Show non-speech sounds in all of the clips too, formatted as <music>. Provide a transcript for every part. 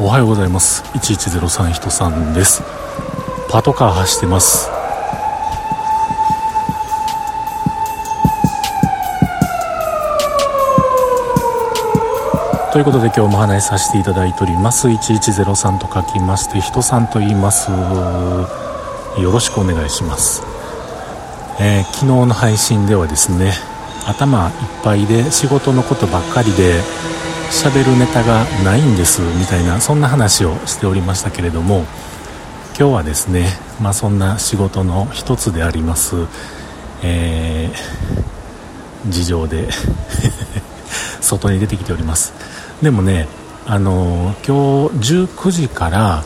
おはようございます。1103人さんです。パトカー走ってます。ということで今日もお話しさせていただいております。1103と書きまして人さんと言います。よろしくお願いします、えー、昨日の配信ではですね頭いっぱいで仕事のことばっかりで喋るネタがないんですみたいなそんな話をしておりましたけれども今日はですね、まあ、そんな仕事の一つであります、えー、事情で <laughs> 外に出てきております。でもねあの今日19時から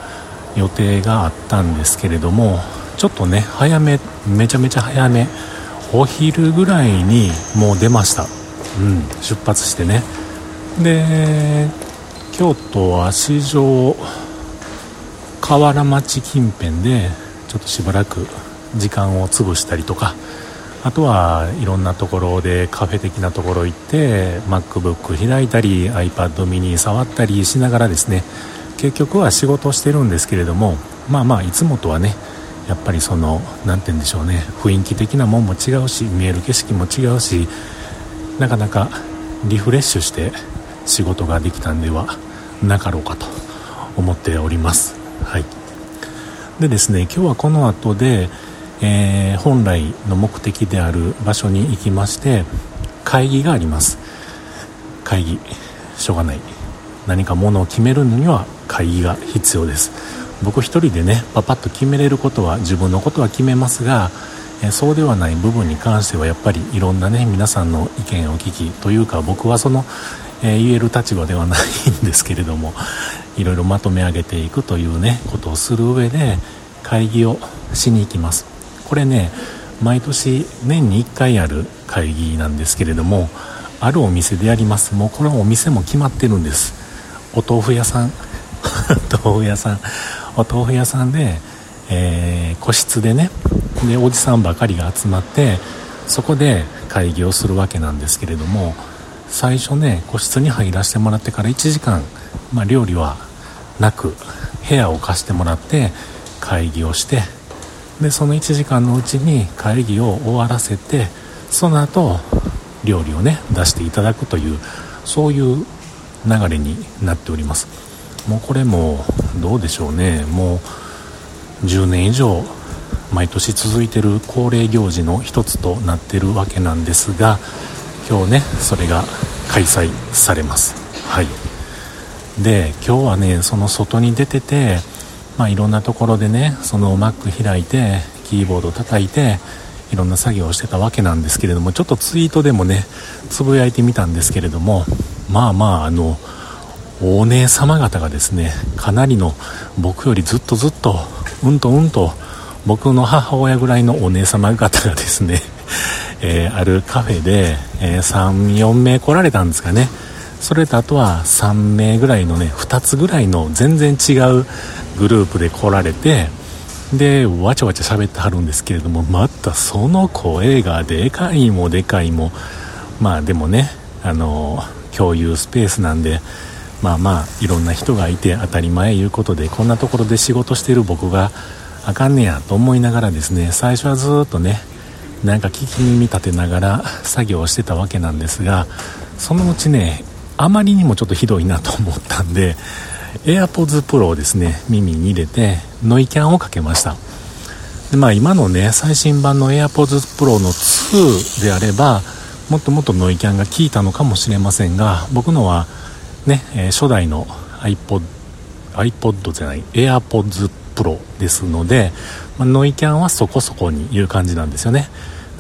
予定があったんですけれどもちょっとね早めめちゃめちゃ早めお昼ぐらいにもう出ました。うん出発してね。で京都足城河原町近辺でちょっとしばらく時間を潰したりとかあとはいろんなところでカフェ的なところ行って MacBook 開いたり iPad mini 触ったりしながらですね結局は仕事してるんですけれどもまあまあいつもとはねやっぱりその何て言うんでしょうね雰囲気的なもんも違うし見える景色も違うしなかなかリフレッシュして仕事ができたんではなかろうかと思っております。はい。でですね今日はこの後で、えー、本来の目的である場所に行きまして会議があります。会議しょうがない。何かものを決めるのには会議が必要です。僕一人でねパパッと決めれることは自分のことは決めますがえそうではない部分に関してはやっぱりいろんなね皆さんの意見を聞きというか僕はそのえ言える立場ではないんですけれどもいろいろまとめ上げていくというねことをする上で会議をしに行きます。これね毎年年に1回ある会議なんですけれどもあるお店でやります。もうこれはお店も決まってるんです。お豆腐屋さん。<laughs> 豆腐屋さん。お豆腐屋さんで、えー、個室でねでおじさんばかりが集まってそこで会議をするわけなんですけれども最初ね個室に入らせてもらってから1時間、まあ、料理はなく部屋を貸してもらって会議をしてでその1時間のうちに会議を終わらせてその後料理をね出していただくというそういう流れになっております。もうこれもどうでしょうね。もう10年以上毎年続いてる恒例行事の一つとなってるわけなんですが今日ねそれが開催されます。はい。で今日はねその外に出ててまあいろんなところでねその Mac 開いてキーボード叩いていろんな作業をしてたわけなんですけれどもちょっとツイートでもねつぶやいてみたんですけれどもまあまああのお姉様方がですねかなりの僕よりずっとずっとうんとうんと僕の母親ぐらいのお姉様方がですねえー、あるカフェで、えー、34名来られたんですかね。それとあとは3名ぐらいのね2つぐらいの全然違うグループで来られてでわちゃわちゃ喋ってはるんですけれどもまたその声がでかいもでかいもまあでもねあの共有スペースなんでまあまあいろんな人がいて当たり前いうことでこんなところで仕事してる僕があかんねやと思いながらですね最初はずっとねなんか聞き耳立てながら作業をしてたわけなんですがそのうちねあまりにもちょっとひどいなと思ったんで AirPods Pro をですね耳に入れてノイキャンをかけました。でまあ今のね最新版の AirPods Pro の2であればもっともっとノイキャンが効いたのかもしれませんが僕のはね、え、初代の iPod iPod じゃない AirPods Pro ですので、まあ、ノイキャンはそこそこにいう感じなんですよね。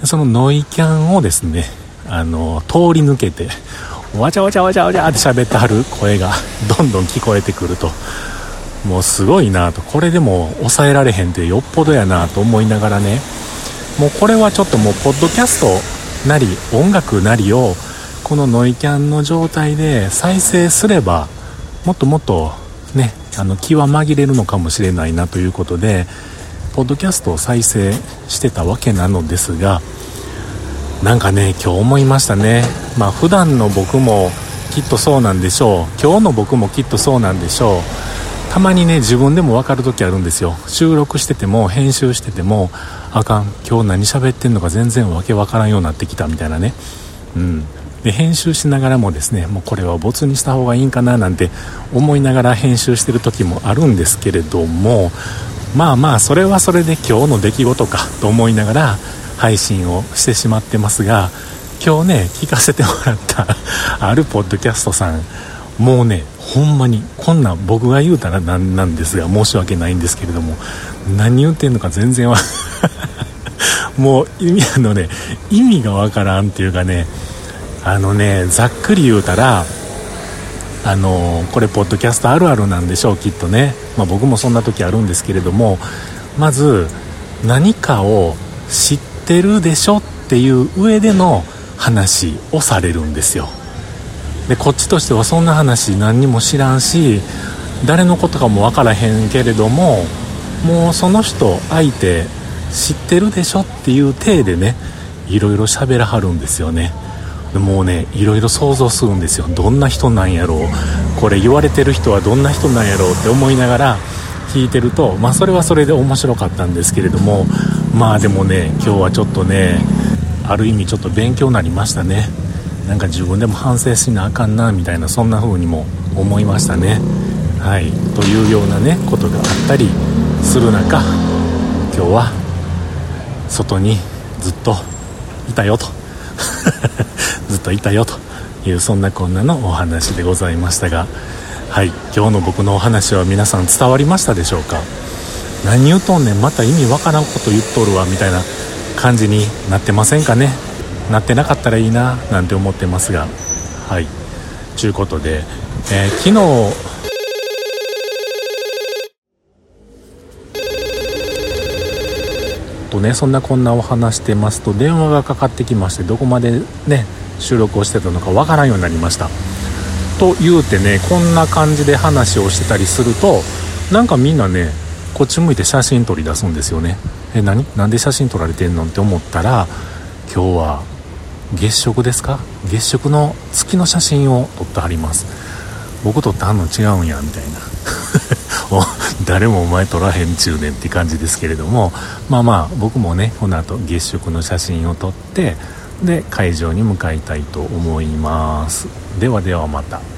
でそのノイキャンをですねあの通り抜けてわちゃわちゃわちゃわちゃって喋ってはる声がどんどん聞こえてくるともうすごいなと。これでも抑えられへんってよっぽどやなと思いながらねもうこれはちょっともうポッドキャストなり音楽なりをこのノイキャンの状態で再生すればもっともっとねあの気は紛れるのかもしれないなということでポッドキャストを再生してたわけなのですがなんかね今日思いましたね。まあ普段の僕もきっとそうなんでしょう。今日の僕もきっとそうなんでしょう。たまにね自分でも分かる時あるんですよ。収録してても編集しててもあかん。今日何喋ってんのか全然わけわからんようになってきたみたいなね。うん。で編集しながらもですねもうこれはボツにした方がいいんかななんて思いながら編集してる時もあるんですけれどもまあまあそれはそれで今日の出来事かと思いながら配信をしてしまってますが今日ね聞かせてもらった <laughs> あるポッドキャストさんもうねほんまにこんな僕が言うたらなんなんですが申し訳ないんですけれども何言ってんのか全然は <laughs> もう意味あのね意味がわからんっていうかねあのねざっくり言うたらあのこれポッドキャストあるあるなんでしょうきっとね、まあ、僕もそんな時あるんですけれどもまず何かを知ってるでしょっていう上での話をされるんですよ。でこっちとしてはそんな話何にも知らんし誰のことかも分からへんけれどももうその人相手知ってるでしょっていう体でねいろいろ喋らはるんですよね。もうねいろいろ想像するんですよ。どんな人なんやろう。これ言われてる人はどんな人なんやろうって思いながら聞いてるとまあそれはそれで面白かったんですけれどもまあでもね今日はちょっとねある意味ちょっと勉強になりましたね。なんか自分でも反省しなあかんなみたいなそんな風にも思いましたね。はい。というようなねことがあったりする中今日は外にずっといたよと。<laughs> ずっといたよというそんなこんなのお話でございましたがはい今日の僕のお話は皆さん伝わりましたでしょうか？何言うとんねんまた意味わからんこと言っとるわみたいな感じになってませんかね？なってなかったらいいななんて思ってますがはい。ちゅうことで、えー、昨日とねそんなこんなお話してますと電話がかかってきましてどこまでね収録をしてたのかわからんようになりました。と言うてねこんな感じで話をしてたりするとなんかみんなねこっち向いて写真撮り出すんですよね。え何？なんで写真撮られてんのって思ったら今日は月食ですか？月食の月の写真を撮ってはります。僕撮ってはんの違うんやみたいな。誰もお前撮らへんちゅうねんって感じですけれどもまあまあ僕もねこの後月食の写真を撮ってで会場に向かいたいと思います。ではではまた。